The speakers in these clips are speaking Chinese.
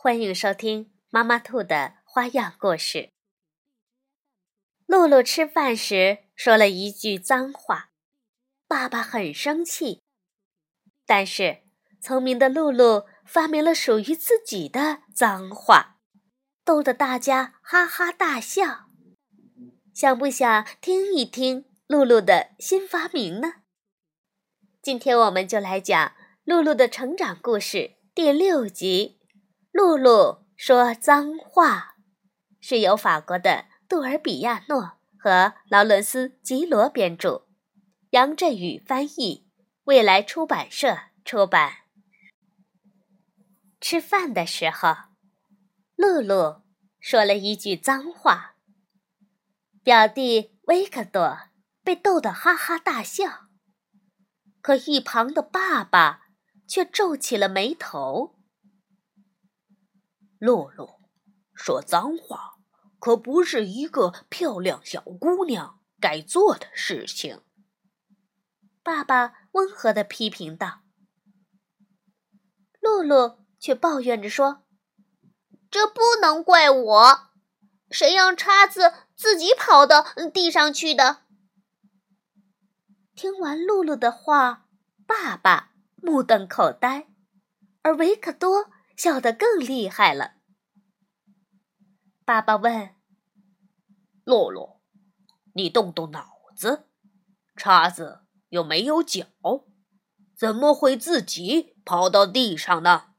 欢迎收听妈妈兔的花样故事。露露吃饭时说了一句脏话，爸爸很生气。但是聪明的露露发明了属于自己的脏话，逗得大家哈哈大笑。想不想听一听露露的新发明呢？今天我们就来讲露露的成长故事第六集。露露说脏话，是由法国的杜尔比亚诺和劳伦斯吉罗编著，杨振宇翻译，未来出版社出版。吃饭的时候，露露说了一句脏话，表弟维克多被逗得哈哈大笑，可一旁的爸爸却皱起了眉头。露露说脏话，可不是一个漂亮小姑娘该做的事情。爸爸温和的批评道。露露却抱怨着说：“这不能怪我，谁让叉子自己跑到地上去的？”听完露露的话，爸爸目瞪口呆，而维克多。笑得更厉害了。爸爸问：“洛洛，你动动脑子，叉子又没有脚，怎么会自己跑到地上呢？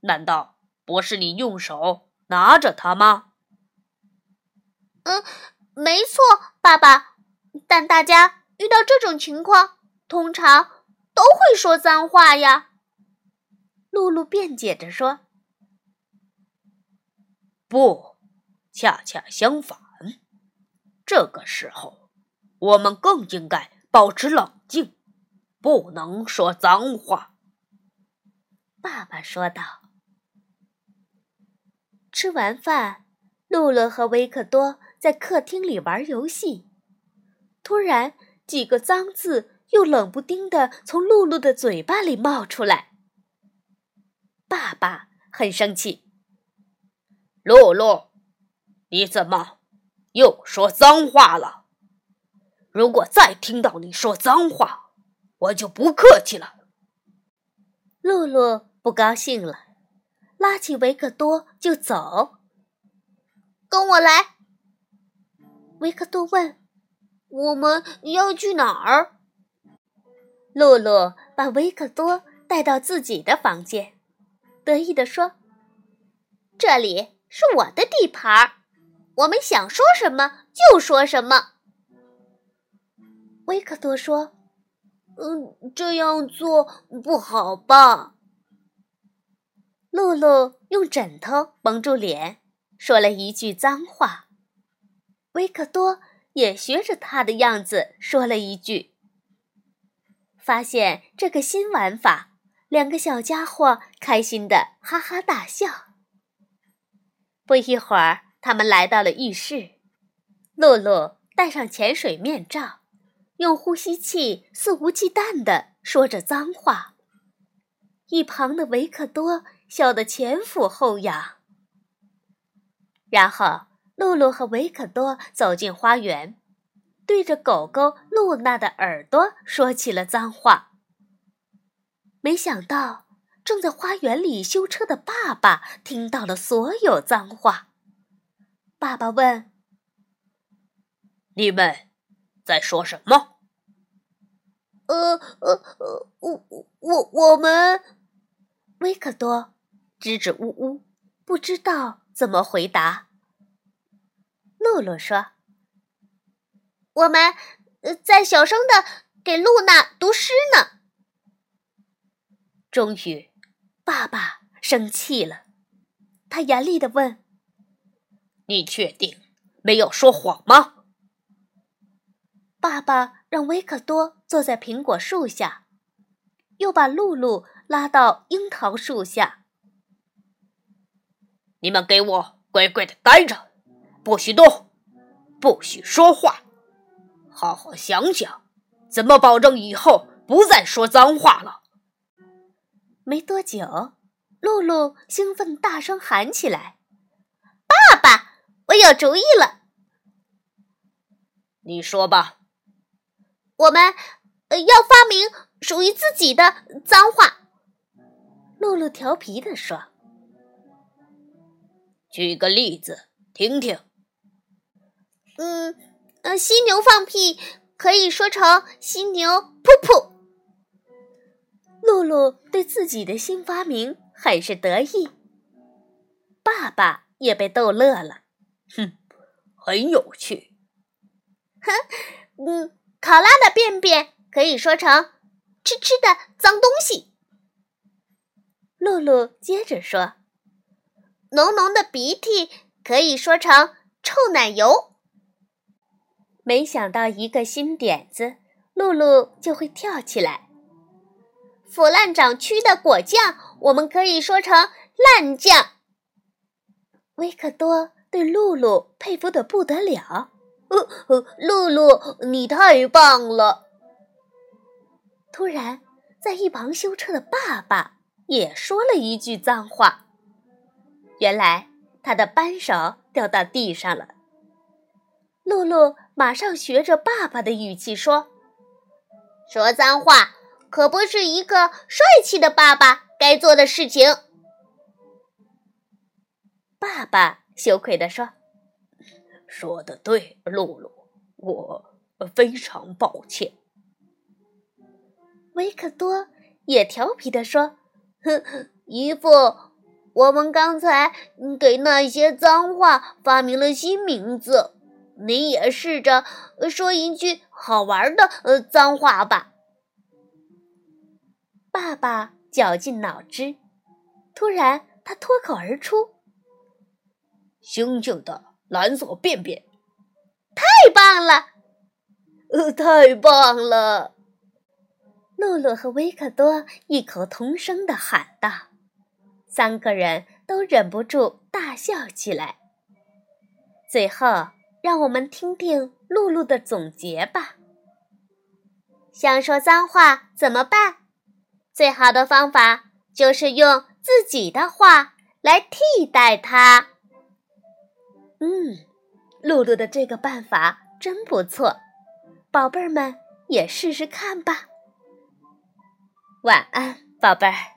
难道不是你用手拿着它吗？”“嗯，没错，爸爸。但大家遇到这种情况，通常都会说脏话呀。”露露辩解着说：“不，恰恰相反，这个时候我们更应该保持冷静，不能说脏话。”爸爸说道。吃完饭，露露和维克多在客厅里玩游戏，突然几个脏字又冷不丁的从露露的嘴巴里冒出来。爸爸很生气。露露，你怎么又说脏话了？如果再听到你说脏话，我就不客气了。露露不高兴了，拉起维克多就走。跟我来。维克多问：“我们要去哪儿？”露露把维克多带到自己的房间。得意地说：“这里是我的地盘儿，我们想说什么就说什么。”维克多说：“嗯，这样做不好吧？”露露用枕头蒙住脸，说了一句脏话。维克多也学着他的样子说了一句。发现这个新玩法。两个小家伙开心的哈哈大笑。不一会儿，他们来到了浴室。露露戴上潜水面罩，用呼吸器肆无忌惮地说着脏话。一旁的维克多笑得前俯后仰。然后，露露和维克多走进花园，对着狗狗露娜的耳朵说起了脏话。没想到，正在花园里修车的爸爸听到了所有脏话。爸爸问：“你们在说什么？”“呃呃呃，我我我们……”维克多支支吾吾，不知道怎么回答。露露说：“我们在小声的给露娜读诗呢。”终于，爸爸生气了，他严厉地问：“你确定没有说谎吗？”爸爸让维克多坐在苹果树下，又把露露拉到樱桃树下。你们给我乖乖的待着，不许动，不许说话，好好想想怎么保证以后不再说脏话了。没多久，露露兴奋大声喊起来：“爸爸，我有主意了！”你说吧。我们要发明属于自己的脏话。露露调皮地说：“举个例子听听。”“嗯，呃，犀牛放屁可以说成‘犀牛噗噗’。”露露对自己的新发明很是得意，爸爸也被逗乐了。哼，很有趣。哼，嗯，考拉的便便可以说成“吃吃的脏东西”。露露接着说：“浓浓的鼻涕可以说成‘臭奶油’。”没想到一个新点子，露露就会跳起来。腐烂长蛆的果酱，我们可以说成烂酱。维克多对露露佩服的不得了。呃呃，露露，你太棒了！突然，在一旁修车的爸爸也说了一句脏话。原来他的扳手掉到地上了。露露马上学着爸爸的语气说：“说脏话。”可不是一个帅气的爸爸该做的事情。爸爸羞愧地说：“说的对，露露，我非常抱歉。”维克多也调皮地说：“哼，姨父，我们刚才给那些脏话发明了新名字，你也试着说一句好玩的呃脏话吧。”爸爸绞尽脑汁，突然他脱口而出：“猩猩的蓝色便便，太棒了！呃，太棒了！”露露和维克多异口同声的喊道，三个人都忍不住大笑起来。最后，让我们听听露露的总结吧。想说脏话怎么办？最好的方法就是用自己的话来替代它。嗯，露露的这个办法真不错，宝贝儿们也试试看吧。晚安，宝贝儿。